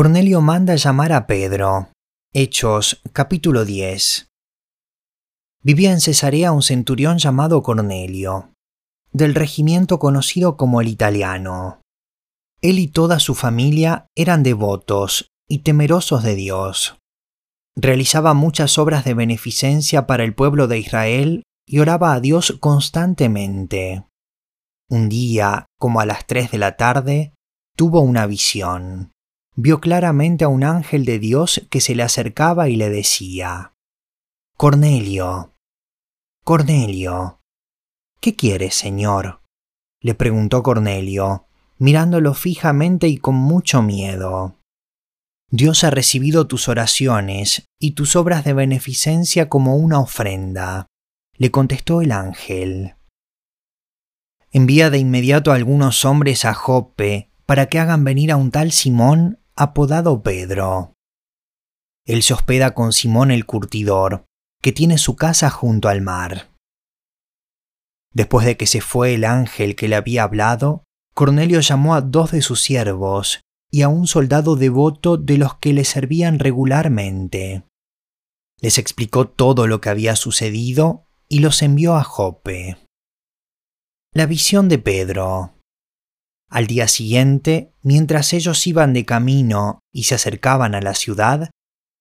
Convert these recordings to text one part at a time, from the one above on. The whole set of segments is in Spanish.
Cornelio manda llamar a Pedro. Hechos capítulo 10. Vivía en Cesarea un centurión llamado Cornelio, del regimiento conocido como el italiano. Él y toda su familia eran devotos y temerosos de Dios. Realizaba muchas obras de beneficencia para el pueblo de Israel y oraba a Dios constantemente. Un día, como a las tres de la tarde, tuvo una visión vio claramente a un ángel de Dios que se le acercaba y le decía, Cornelio, Cornelio, ¿qué quieres, Señor? le preguntó Cornelio, mirándolo fijamente y con mucho miedo. Dios ha recibido tus oraciones y tus obras de beneficencia como una ofrenda, le contestó el ángel. Envía de inmediato a algunos hombres a Jope para que hagan venir a un tal Simón apodado Pedro. Él se hospeda con Simón el curtidor, que tiene su casa junto al mar. Después de que se fue el ángel que le había hablado, Cornelio llamó a dos de sus siervos y a un soldado devoto de los que le servían regularmente. Les explicó todo lo que había sucedido y los envió a Jope. La visión de Pedro. Al día siguiente, mientras ellos iban de camino y se acercaban a la ciudad,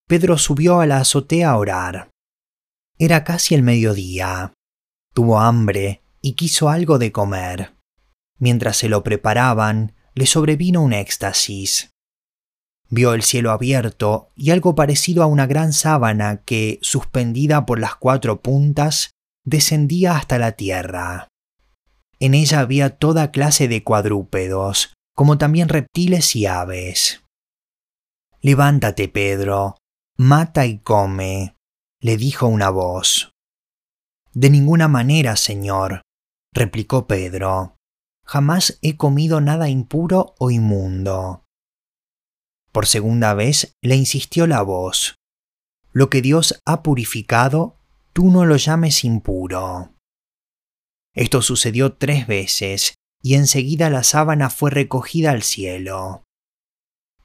Pedro subió a la azotea a orar. Era casi el mediodía. Tuvo hambre y quiso algo de comer. Mientras se lo preparaban, le sobrevino un éxtasis. Vio el cielo abierto y algo parecido a una gran sábana que, suspendida por las cuatro puntas, descendía hasta la tierra. En ella había toda clase de cuadrúpedos, como también reptiles y aves. Levántate, Pedro, mata y come, le dijo una voz. De ninguna manera, señor, replicó Pedro. Jamás he comido nada impuro o inmundo. Por segunda vez le insistió la voz. Lo que Dios ha purificado, tú no lo llames impuro. Esto sucedió tres veces, y enseguida la sábana fue recogida al cielo.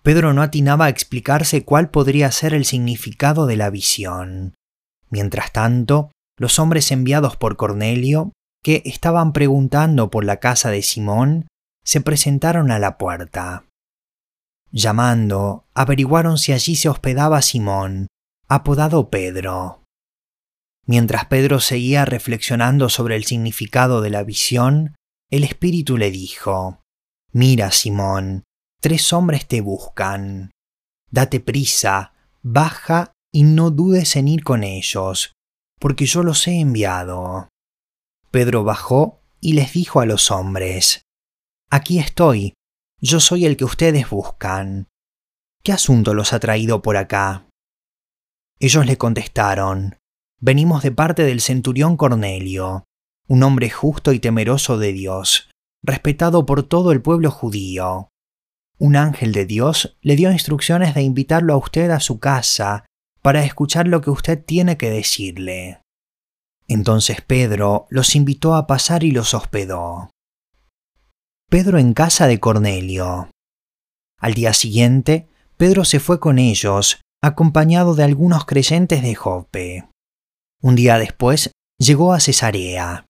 Pedro no atinaba a explicarse cuál podría ser el significado de la visión. Mientras tanto, los hombres enviados por Cornelio, que estaban preguntando por la casa de Simón, se presentaron a la puerta. Llamando, averiguaron si allí se hospedaba Simón, apodado Pedro. Mientras Pedro seguía reflexionando sobre el significado de la visión, el Espíritu le dijo, Mira, Simón, tres hombres te buscan. Date prisa, baja y no dudes en ir con ellos, porque yo los he enviado. Pedro bajó y les dijo a los hombres, Aquí estoy, yo soy el que ustedes buscan. ¿Qué asunto los ha traído por acá? Ellos le contestaron, venimos de parte del centurión Cornelio, un hombre justo y temeroso de Dios, respetado por todo el pueblo judío. Un ángel de Dios le dio instrucciones de invitarlo a usted a su casa para escuchar lo que usted tiene que decirle. Entonces Pedro los invitó a pasar y los hospedó. Pedro en casa de Cornelio. Al día siguiente, Pedro se fue con ellos, acompañado de algunos creyentes de Jope. Un día después llegó a Cesarea.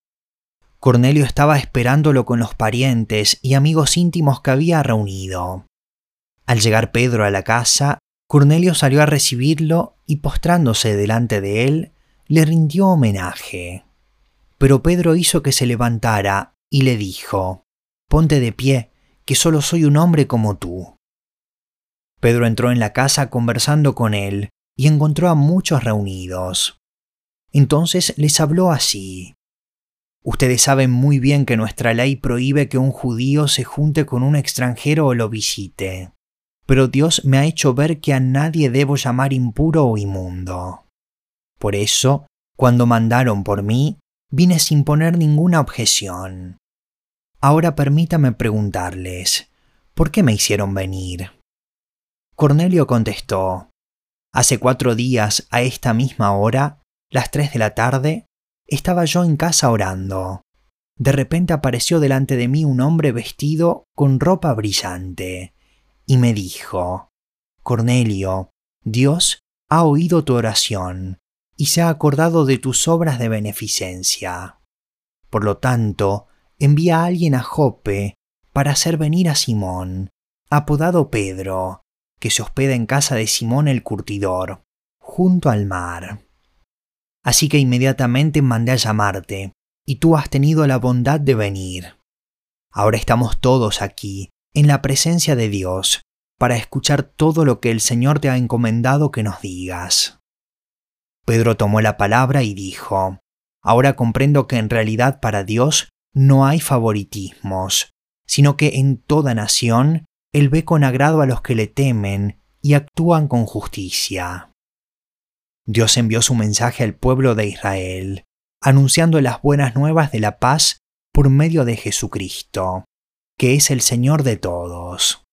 Cornelio estaba esperándolo con los parientes y amigos íntimos que había reunido. Al llegar Pedro a la casa, Cornelio salió a recibirlo y postrándose delante de él, le rindió homenaje. Pero Pedro hizo que se levantara y le dijo, Ponte de pie, que solo soy un hombre como tú. Pedro entró en la casa conversando con él y encontró a muchos reunidos. Entonces les habló así. Ustedes saben muy bien que nuestra ley prohíbe que un judío se junte con un extranjero o lo visite, pero Dios me ha hecho ver que a nadie debo llamar impuro o inmundo. Por eso, cuando mandaron por mí, vine sin poner ninguna objeción. Ahora permítame preguntarles, ¿por qué me hicieron venir? Cornelio contestó, Hace cuatro días, a esta misma hora, las tres de la tarde, estaba yo en casa orando. De repente apareció delante de mí un hombre vestido con ropa brillante y me dijo, Cornelio, Dios ha oído tu oración y se ha acordado de tus obras de beneficencia. Por lo tanto, envía a alguien a Jope para hacer venir a Simón, apodado Pedro, que se hospeda en casa de Simón el curtidor, junto al mar. Así que inmediatamente mandé a llamarte, y tú has tenido la bondad de venir. Ahora estamos todos aquí, en la presencia de Dios, para escuchar todo lo que el Señor te ha encomendado que nos digas. Pedro tomó la palabra y dijo, Ahora comprendo que en realidad para Dios no hay favoritismos, sino que en toda nación Él ve con agrado a los que le temen y actúan con justicia. Dios envió su mensaje al pueblo de Israel, anunciando las buenas nuevas de la paz por medio de Jesucristo, que es el Señor de todos.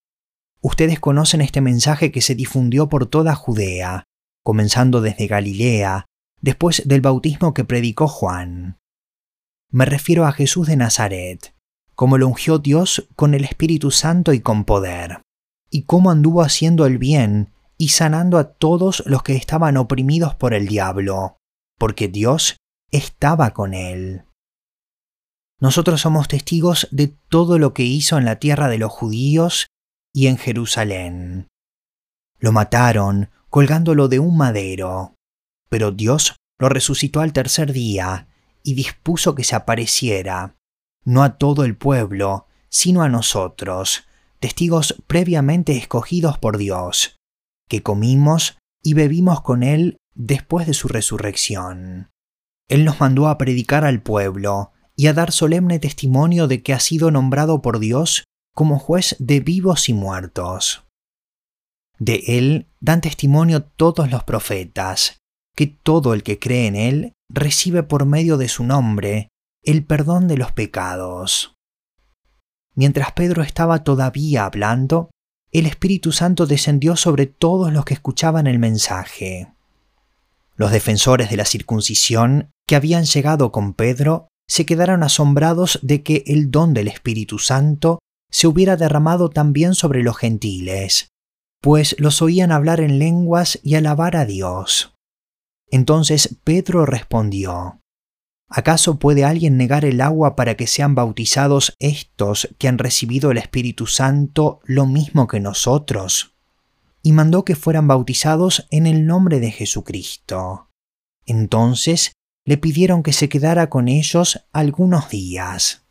Ustedes conocen este mensaje que se difundió por toda Judea, comenzando desde Galilea, después del bautismo que predicó Juan. Me refiero a Jesús de Nazaret, como lo ungió Dios con el Espíritu Santo y con poder, y cómo anduvo haciendo el bien y sanando a todos los que estaban oprimidos por el diablo, porque Dios estaba con él. Nosotros somos testigos de todo lo que hizo en la tierra de los judíos y en Jerusalén. Lo mataron colgándolo de un madero, pero Dios lo resucitó al tercer día y dispuso que se apareciera, no a todo el pueblo, sino a nosotros, testigos previamente escogidos por Dios, que comimos y bebimos con Él después de su resurrección. Él nos mandó a predicar al pueblo y a dar solemne testimonio de que ha sido nombrado por Dios como juez de vivos y muertos. De Él dan testimonio todos los profetas, que todo el que cree en Él recibe por medio de su nombre el perdón de los pecados. Mientras Pedro estaba todavía hablando, el Espíritu Santo descendió sobre todos los que escuchaban el mensaje. Los defensores de la circuncisión que habían llegado con Pedro se quedaron asombrados de que el don del Espíritu Santo se hubiera derramado también sobre los gentiles, pues los oían hablar en lenguas y alabar a Dios. Entonces Pedro respondió, ¿acaso puede alguien negar el agua para que sean bautizados estos que han recibido el Espíritu Santo lo mismo que nosotros? Y mandó que fueran bautizados en el nombre de Jesucristo. Entonces le pidieron que se quedara con ellos algunos días.